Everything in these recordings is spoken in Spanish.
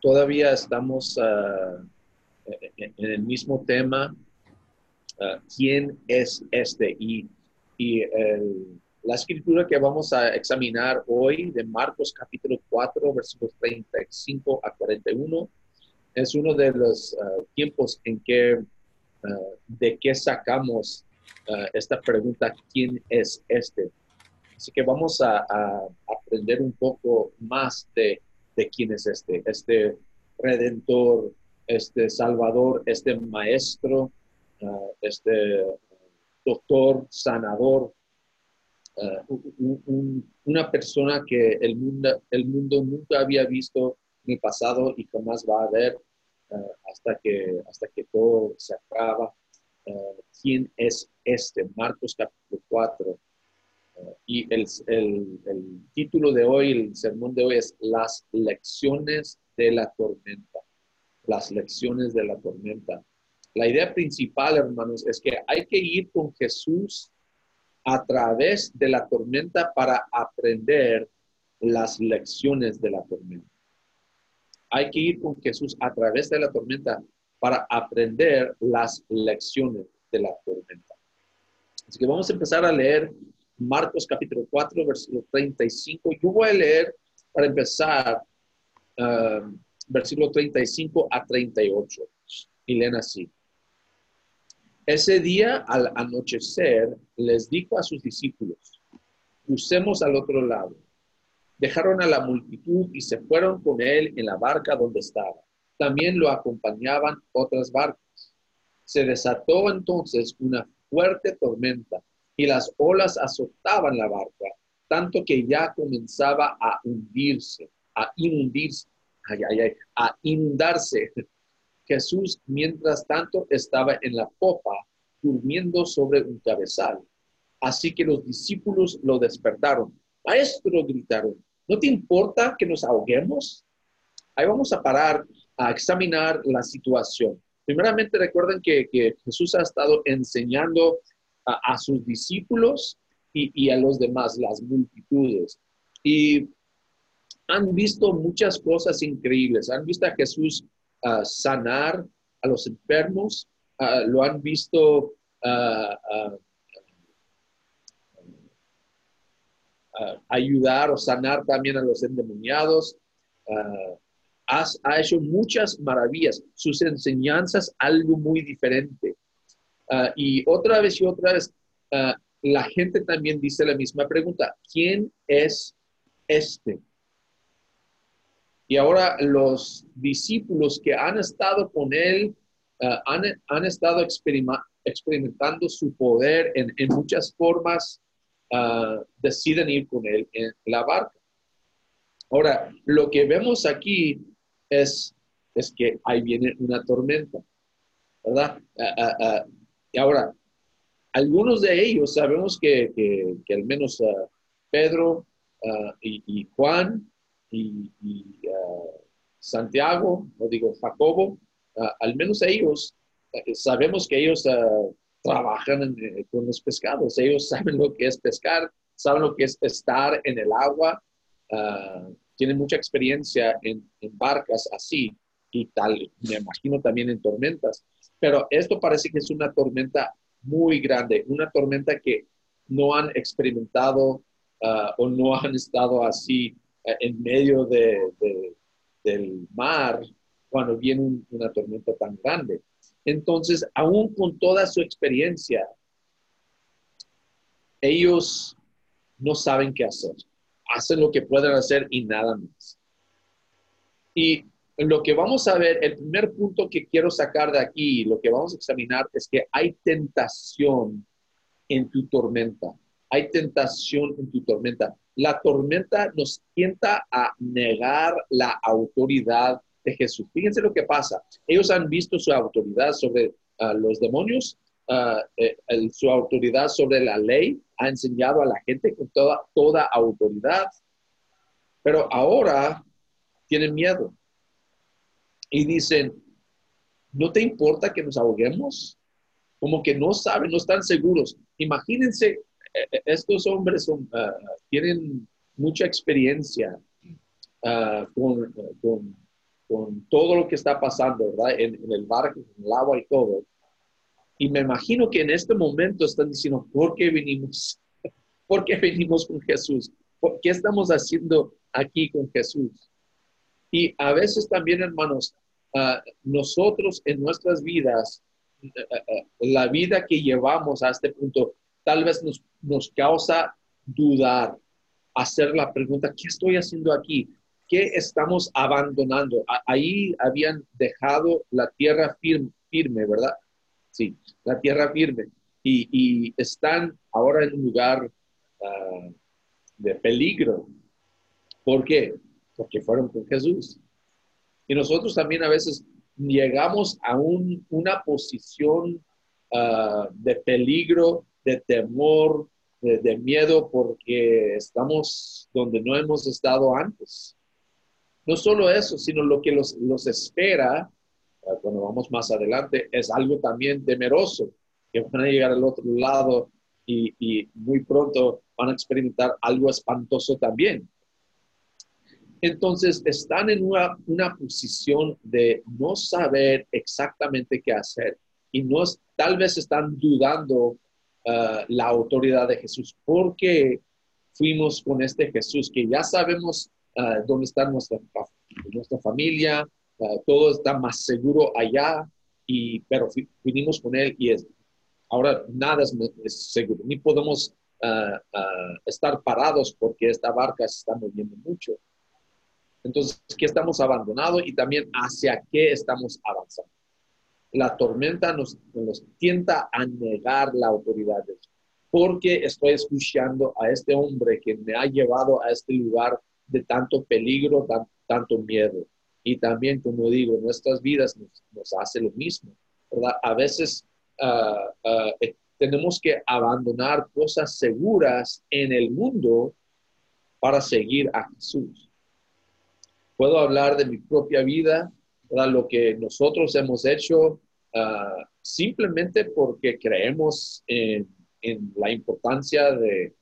todavía estamos ah, en el mismo tema, ah, ¿quién es este? Y, y la escritura que vamos a examinar hoy de Marcos capítulo 4, versículos 35 a 41, es uno de los ah, tiempos en que de qué sacamos esta pregunta, ¿quién es este? Así que vamos a, aprender un poco más de, quién es este, este redentor, este salvador, este maestro, ah, este doctor, sanador, ah, una persona que el mundo, el mundo nunca había visto en el pasado y jamás va a ver ah, hasta, que, hasta que todo se acaba. ¿Quién es este? Marcos capítulo 4 y el, título de hoy, el sermón de hoy es Las lecciones de la tormenta. Las lecciones de la tormenta. La idea principal, hermanos, es que hay que ir con Jesús a través de la tormenta para aprender las lecciones de la tormenta. Hay que ir con Jesús a través de la tormenta para aprender las lecciones de la tormenta. Así que vamos a empezar a leer Marcos capítulo 4, versículo 35. Yo voy a leer para empezar um, versículo 35 a 38. Y leen así. Ese día al anochecer les dijo a sus discípulos, crucemos al otro lado. Dejaron a la multitud y se fueron con él en la barca donde estaba. También lo acompañaban otras barcas. Se desató entonces una fuerte tormenta y las olas azotaban la barca, tanto que ya comenzaba a hundirse, a inundirse, a inundarse. Jesús, mientras tanto, estaba en la popa, durmiendo sobre un cabezal. Así que los discípulos lo despertaron. Maestro, gritaron, ¿no te importa que nos ahoguemos? Ahí vamos a parar a examinar la situación. Primeramente, recuerden que, que Jesús ha estado enseñando a, sus discípulos y, a los demás, las multitudes. Y han visto muchas cosas increíbles. Han visto a Jesús ah, sanar a los enfermos, ah, lo han visto ah, ayudar o sanar también a los endemoniados. ha hecho muchas maravillas. Sus enseñanzas, algo muy diferente. Ah, y otra vez y otra vez, ah, la gente también dice la misma pregunta, ¿quién es este? Y ahora los discípulos que han estado con él, ah, han, estado experimentando su poder en, muchas formas, deciden ir con él en la barca. Ahora, lo que vemos aquí es, es que ahí viene una tormenta, ¿verdad? Y ahora, algunos de ellos sabemos que, que, al menos uh, Pedro uh, y, Juan y, uh, Santiago, o digo Jacobo, al menos ellos, sabemos que ellos trabajan eh, con los pescados, ellos saben lo que es pescar, saben lo que es estar en el agua, tienen mucha experiencia en, en barcas así y tal, me imagino también en tormentas. Pero esto parece que es una tormenta muy grande, una tormenta que no han experimentado ah, o no han estado así eh, en medio de, del mar cuando viene una tormenta tan grande. Entonces, aún con toda su experiencia, ellos no saben qué hacer. Hacen lo que pueden hacer y nada más. Y lo que vamos a ver, el primer punto que quiero sacar de aquí, lo que vamos a examinar es que hay tentación en tu tormenta. Hay tentación en tu tormenta. La tormenta nos tienta a negar la autoridad de Jesús. Fíjense lo que pasa. Ellos han visto su autoridad sobre ah, los demonios, ah, eh, su autoridad sobre la ley, ha enseñado a la gente con toda, toda autoridad, pero ahora tienen miedo y dicen, ¿no te importa que nos ahoguemos? Como que no saben, no están seguros. Imagínense, eh, eh, estos hombres son, ah, tienen mucha experiencia ah, con, con todo lo que está pasando, ¿verdad? En, el barco, en el agua y todo. Y me imagino que en este momento están diciendo, ¿por qué venimos? ¿Por qué venimos con Jesús? ¿Por qué estamos haciendo aquí con Jesús? Y a veces también, hermanos, ah, nosotros en nuestras vidas, eh, eh, la vida que llevamos a este punto, tal vez nos, nos causa dudar, hacer la pregunta, ¿qué estoy haciendo aquí? ¿Qué estamos abandonando? Ahí habían dejado la tierra firme, firme ¿verdad? Sí, la tierra firme. Y, están ahora en un lugar ah, de peligro. ¿Por qué? Porque fueron con Jesús. Y nosotros también a veces llegamos a una posición ah, de peligro, de temor, de, miedo, porque estamos donde no hemos estado antes. No solo eso, sino lo que los, espera ah, cuando vamos más adelante es algo también temeroso, que van a llegar al otro lado y, y muy pronto van a experimentar algo espantoso también. Entonces están en una, una, posición de no saber exactamente qué hacer y no, tal vez están dudando uh, la autoridad de Jesús porque fuimos con este Jesús que ya sabemos uh, dónde está nuestra, nuestra familia, uh, todo está más seguro allá, y, pero vinimos con él y es, ahora nada es, es seguro, ni podemos estar parados porque esta barca se está moviendo mucho. Entonces, ¿qué estamos abandonando y también hacia qué estamos avanzando? La tormenta nos, nos tienta a negar la autoridad de Dios, porque estoy escuchando a este hombre que me ha llevado a este lugar de tanto peligro, tanto miedo. Y también, como digo, nuestras vidas nos, hace lo mismo. A veces ah, ah, eh, tenemos que abandonar cosas seguras en el mundo para seguir a Jesús puedo hablar de mi propia vida, lo que nosotros hemos hecho ah, simplemente porque creemos en, la importancia de,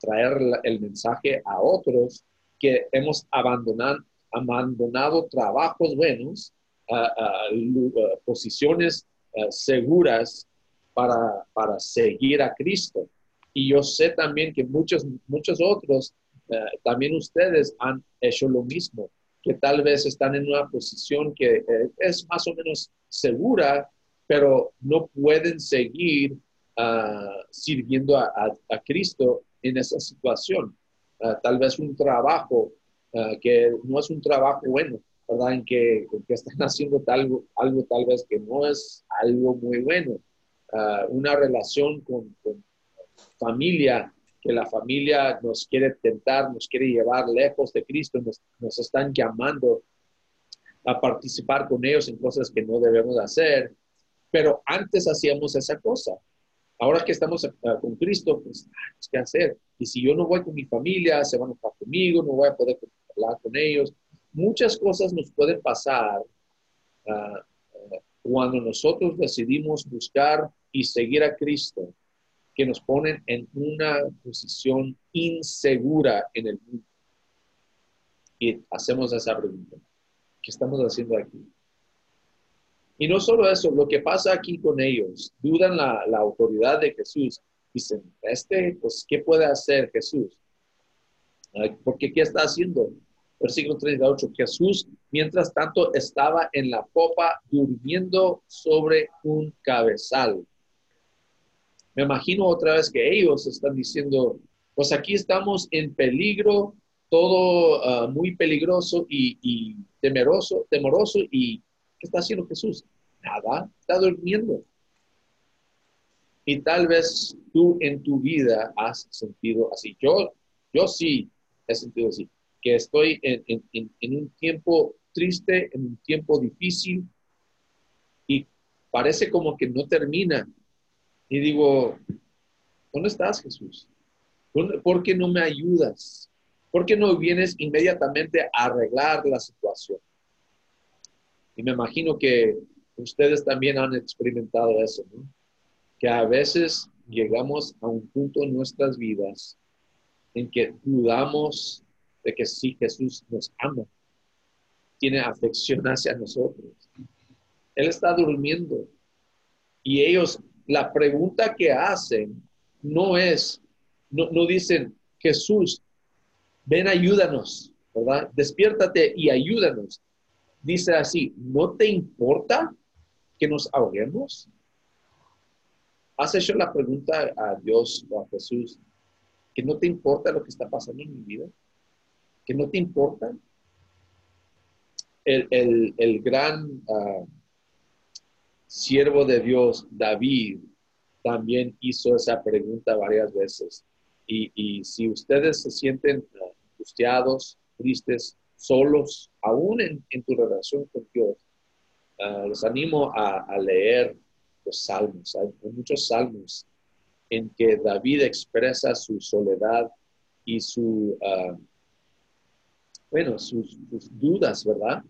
traer el mensaje a otros, que hemos abandonado, trabajos buenos, ah, posiciones seguras para, para seguir a Cristo. Y yo sé también que muchos, muchos otros, también ustedes han hecho lo mismo que tal vez están en una posición que eh, es más o menos segura, pero no pueden seguir ah, sirviendo a, Cristo en esa situación. Ah, tal vez un trabajo ah, que no es un trabajo bueno, ¿verdad? En que, están haciendo algo, algo tal vez que no es algo muy bueno. una relación con familia que la familia nos quiere tentar, nos quiere llevar lejos de Cristo, nos, están llamando a participar con ellos en cosas que no debemos hacer, pero antes hacíamos esa cosa. Ahora que estamos eh, con Cristo, pues, ¿qué hacer? Y si yo no voy con mi familia, se van a estar conmigo, no voy a poder hablar con ellos. Muchas cosas nos pueden pasar ah, ah, cuando nosotros decidimos buscar y seguir a Cristo que nos ponen en una posición insegura en el mundo. Y hacemos esa pregunta. ¿Qué estamos haciendo aquí? Y no solo eso, lo que pasa aquí con ellos, dudan la, autoridad de Jesús. Dicen, este, pues, ¿qué puede hacer Jesús? Porque, ¿qué está haciendo? Versículo 38, Jesús, mientras tanto, estaba en la popa durmiendo sobre un cabezal me imagino otra vez que ellos están diciendo, pues aquí estamos en peligro, todo ah, muy peligroso y, temeroso, temoroso. ¿Y qué está haciendo Jesús? Nada, está durmiendo. Y tal vez tú en tu vida has sentido así. Yo, yo sí he sentido así, que estoy en, en un tiempo triste, en un tiempo difícil y parece como que no termina y digo, ¿dónde estás, Jesús? ¿Por qué no me ayudas? ¿Por qué no vienes inmediatamente a arreglar la situación? Y me imagino que ustedes también han experimentado eso, ¿no? Que a veces llegamos a un punto en nuestras vidas en que dudamos de que sí Jesús nos ama. tiene afección hacia nosotros. Él está durmiendo. Y ellos, la pregunta que hacen no es, no, dicen, Jesús, ven, ayúdanos, ¿verdad? Despiértate y ayúdanos. Dice así, ¿no te importa que nos ahoguemos? ¿Has hecho la pregunta a Dios o a Jesús que no te importa lo que está pasando en mi vida? ¿Que no te importa? El, gran ah, siervo de Dios, David, también hizo esa pregunta varias veces. Y, si ustedes se sienten angustiados, tristes, solos, aún en, tu relación con Dios, uh, los animo a, leer los salmos. Hay, muchos salmos en que David expresa su soledad y su, ah, bueno, sus, dudas, ¿verdad?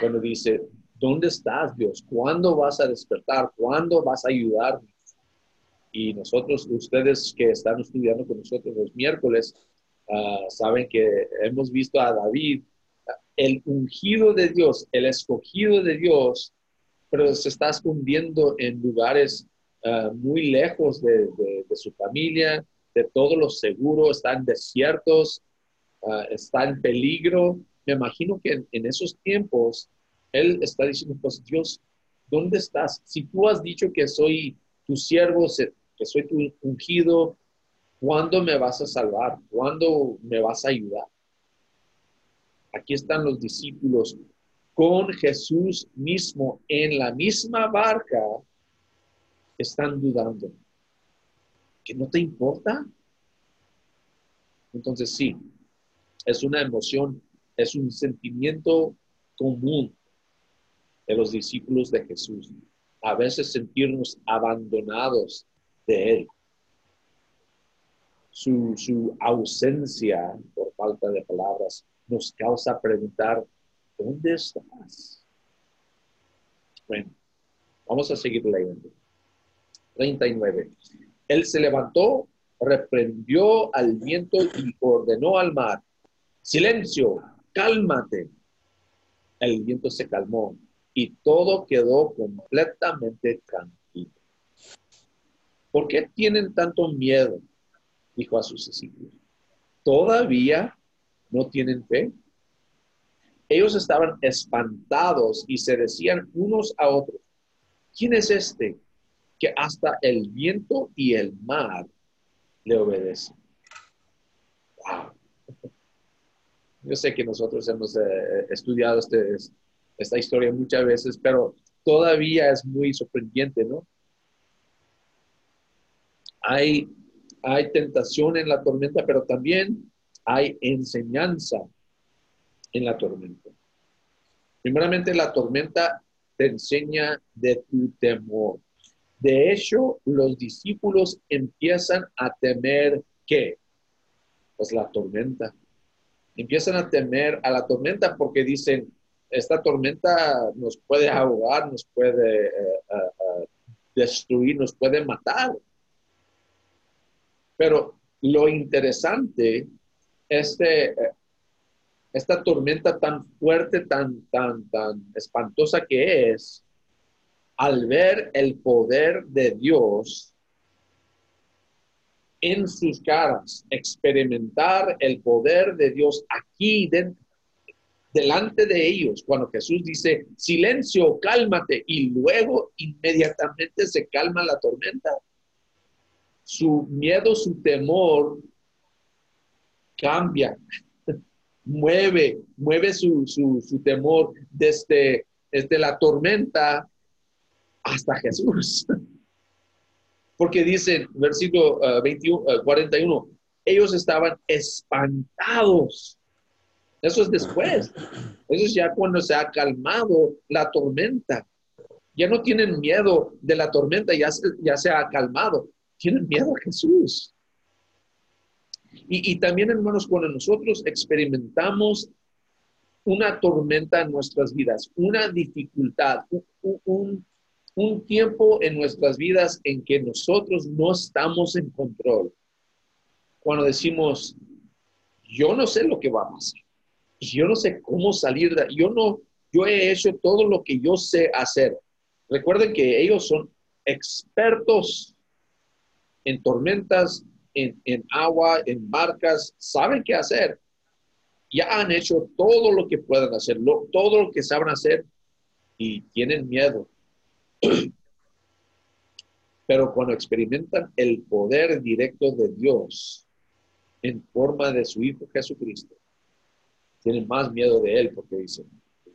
Cuando dice, ¿dónde estás, Dios? ¿Cuándo vas a despertar? ¿Cuándo vas a ayudarme? Y nosotros, ustedes que están estudiando con nosotros los miércoles, Ah, saben que hemos visto a David, el ungido de Dios, el escogido de Dios, pero se está escondiendo en lugares ah, muy lejos de, su familia, de todo lo seguro, están desiertos, uh, está en peligro. Me imagino que en, esos tiempos él está diciendo, pues Dios, ¿dónde estás? Si tú has dicho que soy tu siervo, que soy tu ungido, ¿Cuándo me vas a salvar? ¿Cuándo me vas a ayudar? Aquí están los discípulos con Jesús mismo en la misma barca. Están dudando. ¿Que no te importa? Entonces sí, es una emoción, es un sentimiento común de los discípulos de Jesús. A veces sentirnos abandonados de Él su, ausencia, por falta de palabras, nos causa preguntar, ¿dónde estás? Bueno, vamos a seguir leyendo. 39. Él se levantó, reprendió al viento y ordenó al mar, silencio, cálmate. El viento se calmó y todo quedó completamente tranquilo. ¿Por qué tienen tanto miedo? dijo a sus discípulos, ¿todavía no tienen fe? Ellos estaban espantados y se decían unos a otros, ¿quién es este que hasta el viento y el mar le obedecen? Yo sé que nosotros hemos eh, estudiado este, esta historia muchas veces, pero todavía es muy sorprendente, ¿no? Hay hay tentación en la tormenta, pero también hay enseñanza en la tormenta. Primeramente, la tormenta te enseña de tu temor. De hecho, los discípulos empiezan a temer qué? Pues la tormenta. Empiezan a temer a la tormenta porque dicen, esta tormenta nos puede ahogar, nos puede eh, eh, eh, destruir, nos puede matar. Pero lo interesante, este, esta tormenta tan fuerte, tan, tan, tan espantosa que es, al ver el poder de Dios en sus caras, experimentar el poder de Dios aquí dentro, delante de ellos, cuando Jesús dice, silencio, cálmate, y luego inmediatamente se calma la tormenta su miedo, su temor cambia, mueve, mueve su, temor desde, desde la tormenta hasta Jesús. Porque dicen, versículo 21, uh, 41, uh, ellos estaban espantados. Eso es después. Eso es ya cuando se ha calmado la tormenta. Ya no tienen miedo de la tormenta, ya ya se ha calmado tienen miedo a Jesús. Y, también, hermanos, cuando nosotros experimentamos una tormenta en nuestras vidas, una dificultad, un, un, tiempo en nuestras vidas en que nosotros no estamos en control. Cuando decimos, yo no sé lo que va a pasar, yo no sé cómo salir de, yo no, yo he hecho todo lo que yo sé hacer. Recuerden que ellos son expertos en tormentas, en, agua, en barcas, saben qué hacer. Ya han hecho todo lo que pueden hacer, todo lo que saben hacer y tienen miedo. Pero cuando experimentan el poder directo de Dios en forma de su Hijo Jesucristo, tienen más miedo de Él porque dicen,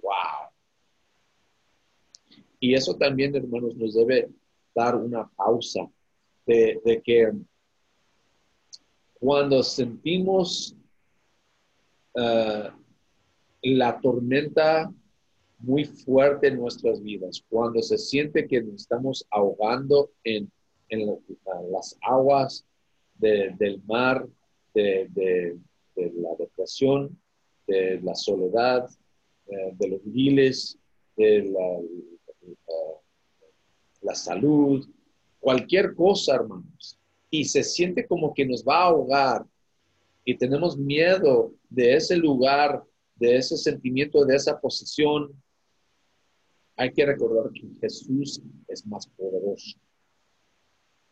wow. Y eso también, hermanos, nos debe dar una pausa de, que cuando sentimos eh, la tormenta muy fuerte en nuestras vidas, cuando se siente que nos estamos ahogando en, las aguas del mar, de, la depresión, de la soledad, eh, de los miles, de la, la salud, cualquier cosa, hermanos, y se siente como que nos va a ahogar. Y tenemos miedo de ese lugar, de ese sentimiento, de esa posición, hay que recordar que Jesús es más poderoso,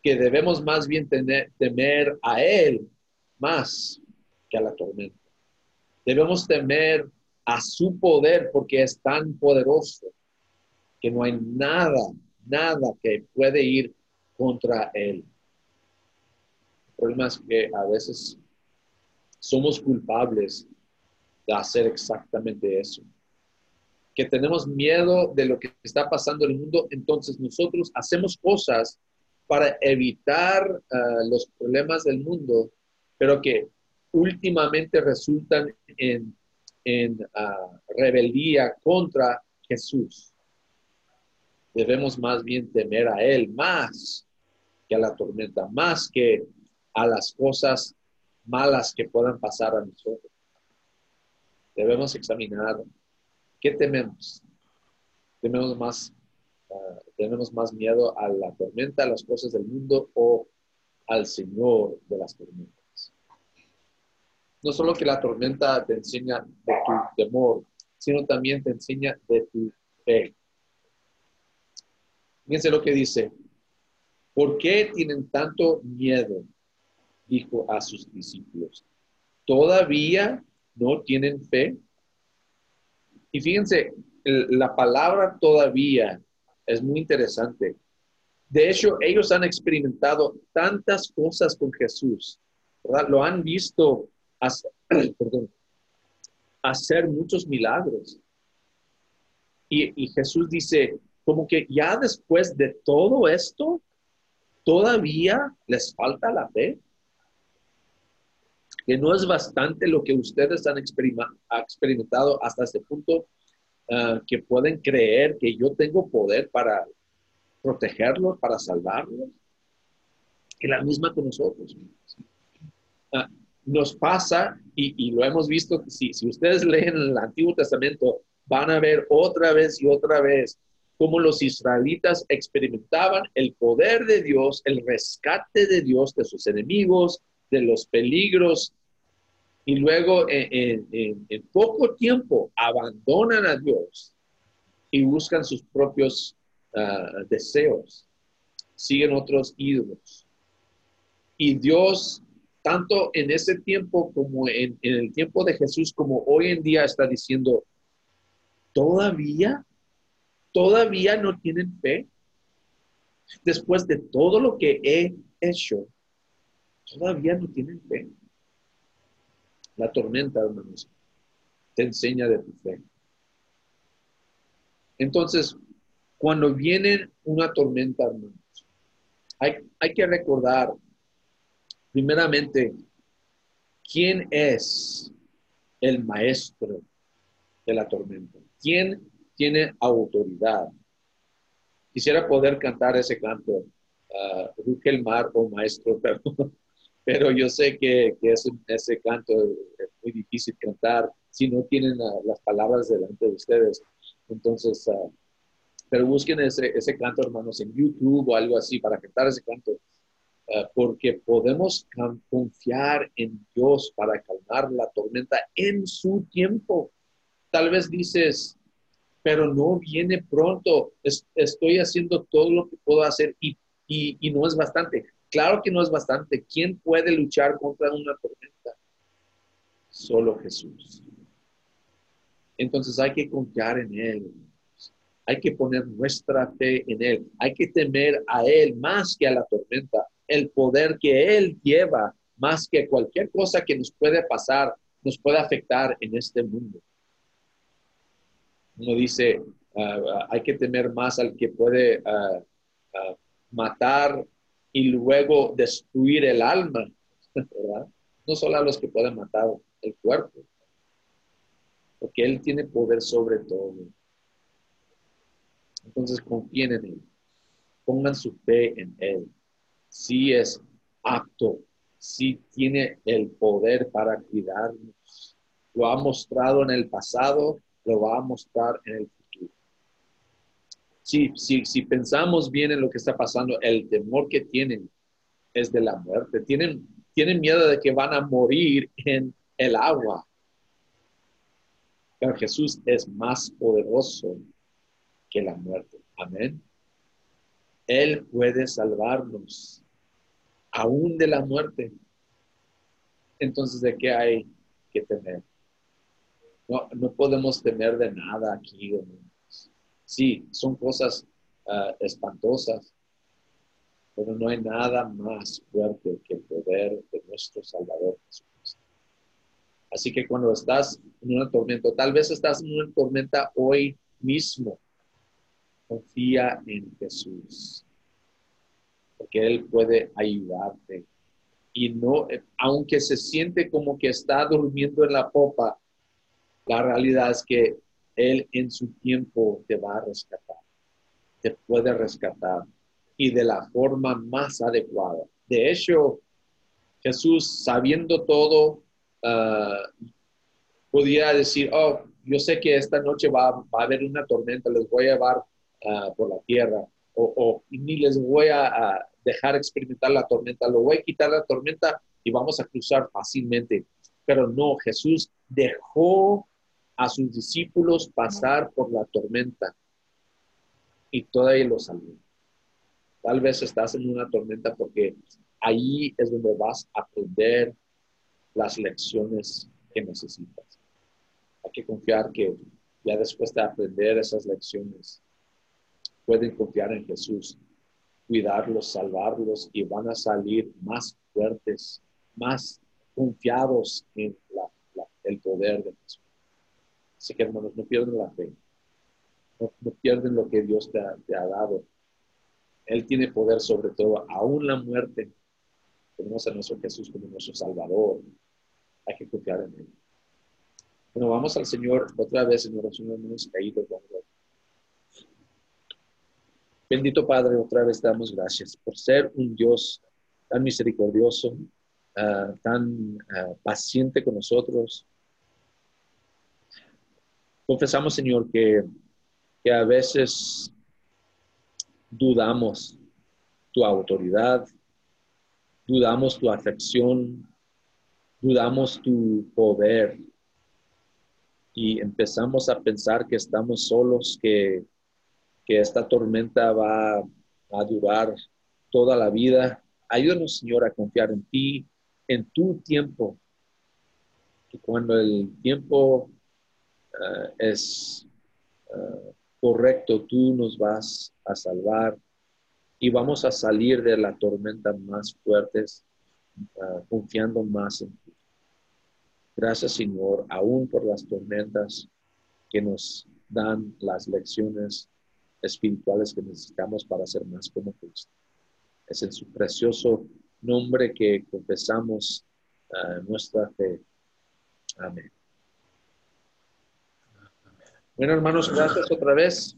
que debemos más bien temer a Él más que a la tormenta. Debemos temer a su poder porque es tan poderoso que no hay nada, nada que puede ir contra Él. El problema es que a veces somos culpables de hacer exactamente eso que tenemos miedo de lo que está pasando en el mundo, entonces nosotros hacemos cosas para evitar ah, los problemas del mundo, pero que últimamente resultan en, ah, rebeldía contra Jesús. Debemos más bien temer a Él más que a la tormenta, más que a las cosas malas que puedan pasar a nosotros. Debemos examinar ¿Qué tememos? ¿Tememos más, ah, ¿Tenemos más miedo a la tormenta, a las cosas del mundo o al Señor de las tormentas? No solo que la tormenta te enseña de tu temor, sino también te enseña de tu fe. Fíjense lo que dice. ¿Por qué tienen tanto miedo? Dijo a sus discípulos. ¿Todavía no tienen fe? Y fíjense, la palabra todavía es muy interesante. De hecho, ellos han experimentado tantas cosas con Jesús, Lo han visto hacer, hacer muchos milagros. Y, y Jesús dice, como que ya después de todo esto, todavía les falta la fe que no es bastante lo que ustedes han experimentado hasta este punto, ah, que pueden creer que yo tengo poder para protegerlos, para salvarlos, que la misma con nosotros. Ah, nos pasa, y, lo hemos visto, si, si ustedes leen el Antiguo Testamento, van a ver otra vez y otra vez cómo los israelitas experimentaban el poder de Dios, el rescate de Dios de sus enemigos, de los peligros y luego en, poco tiempo abandonan a Dios y buscan sus propios ah, deseos, siguen otros ídolos. Y Dios, tanto en ese tiempo como en, el tiempo de Jesús, como hoy en día está diciendo, todavía, todavía no tienen fe. Después de todo lo que he hecho, todavía no tienen fe. La tormenta, hermanos, te enseña de tu fe. Entonces, cuando viene una tormenta, hermanos, hay, hay que recordar, primeramente, quién es el maestro de la tormenta. ¿Quién tiene autoridad? Quisiera poder cantar ese canto, uh, el mar, o maestro, perdón pero yo sé que, que ese canto es muy difícil cantar si no tienen las palabras delante de ustedes. Entonces, ah, pero busquen ese, ese canto, hermanos, en YouTube o algo así para cantar ese canto. Eh, porque podemos confiar en Dios para calmar la tormenta en su tiempo. Tal vez dices, pero no viene pronto, estoy haciendo todo lo que puedo hacer y, y no es bastante. Claro que no es bastante. ¿Quién puede luchar contra una tormenta? Solo Jesús. Entonces hay que confiar en Él. Hay que poner nuestra fe en Él. Hay que temer a Él más que a la tormenta. El poder que Él lleva más que cualquier cosa que nos puede pasar, nos puede afectar en este mundo. Uno dice, ah, hay que temer más al que puede ah, ah, matar y luego destruir el alma. No solo a los que pueden matar el cuerpo, porque Él tiene poder sobre todo. Entonces confíen en Él, pongan su fe en Él. Si es apto, si tiene el poder para cuidarnos. Lo ha mostrado en el pasado, lo va a mostrar en el futuro. Si pensamos bien en lo que está pasando, el temor que tienen es de la muerte. Tienen, tienen miedo de que van a morir en el agua. Pero Jesús es más poderoso que la muerte. Amén. Él puede salvarnos aún de la muerte. Entonces, ¿de qué hay que temer? No, no podemos temer de nada aquí. Sí, son cosas ah, espantosas, pero no hay nada más fuerte que el poder de nuestro Salvador Jesucristo. Así que cuando estás en una tormenta, tal vez estás en una tormenta hoy mismo, confía en Jesús, porque Él puede ayudarte. Y no, aunque se siente como que está durmiendo en la popa, la realidad es que Él en su tiempo te va a rescatar, te puede rescatar y de la forma más adecuada. De hecho, Jesús, sabiendo todo, uh, decir, oh, yo sé que esta noche va, a haber una tormenta, les voy a llevar ah, por la tierra, o, ni les voy a, dejar experimentar la tormenta, lo voy a quitar la tormenta y vamos a cruzar fácilmente. Pero no, Jesús dejó a sus discípulos pasar por la tormenta y todavía lo salvó. Tal vez estás en una tormenta porque ahí es donde vas a aprender las lecciones que necesitas. Hay que confiar que ya después de aprender esas lecciones, pueden confiar en Jesús, cuidarlos, salvarlos y van a salir más fuertes, más confiados en el poder de Jesús. Así que hermanos, no pierden la fe, no, pierden lo que Dios te ha dado. Él tiene poder sobre todo, aún la muerte. Tenemos a nuestro Jesús como nuestro Salvador hay que confiar en Él. Bueno, vamos al Señor otra vez en oración, hermanos, caídos. Bendito Padre, otra vez damos gracias por ser un Dios tan misericordioso, ah, tan ah, paciente con nosotros. Confesamos, Señor, que, que a veces dudamos tu autoridad, dudamos tu afección, dudamos tu poder y empezamos a pensar que estamos solos, que, que esta tormenta va a durar toda la vida. Ayúdanos, Señor, a confiar en ti, en tu tiempo. Que cuando el tiempo eh, es eh, correcto, tú nos vas a salvar y vamos a salir de la tormenta más fuertes, uh, confiando más en ti. Gracias, Señor, aún por las tormentas que nos dan las lecciones espirituales que necesitamos para ser más como Cristo. Es en su precioso nombre que confesamos uh, nuestra fe. Amén. Bueno, hermanos, gracias otra vez.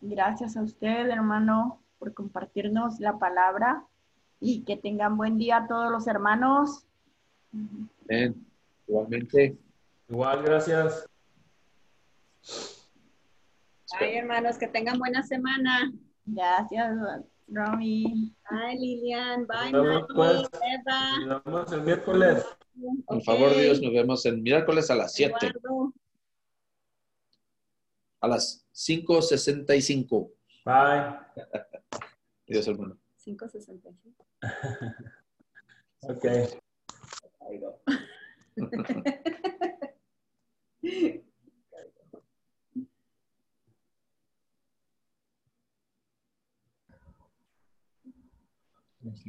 Gracias a usted, hermano, por compartirnos la palabra y que tengan buen día todos los hermanos. Amén. Igualmente. Igual, gracias. Ay, hermanos, que tengan buena semana. Gracias. Romy. Bye, Lilian. Bye, Nos vemos, pues. Eva. Nos vemos el miércoles. Por favor. Dios, nos vemos el miércoles a las 7, Eduardo. a las 5.65. Bye. Dios, hermano. 565. Ok. Ahí va. Merci.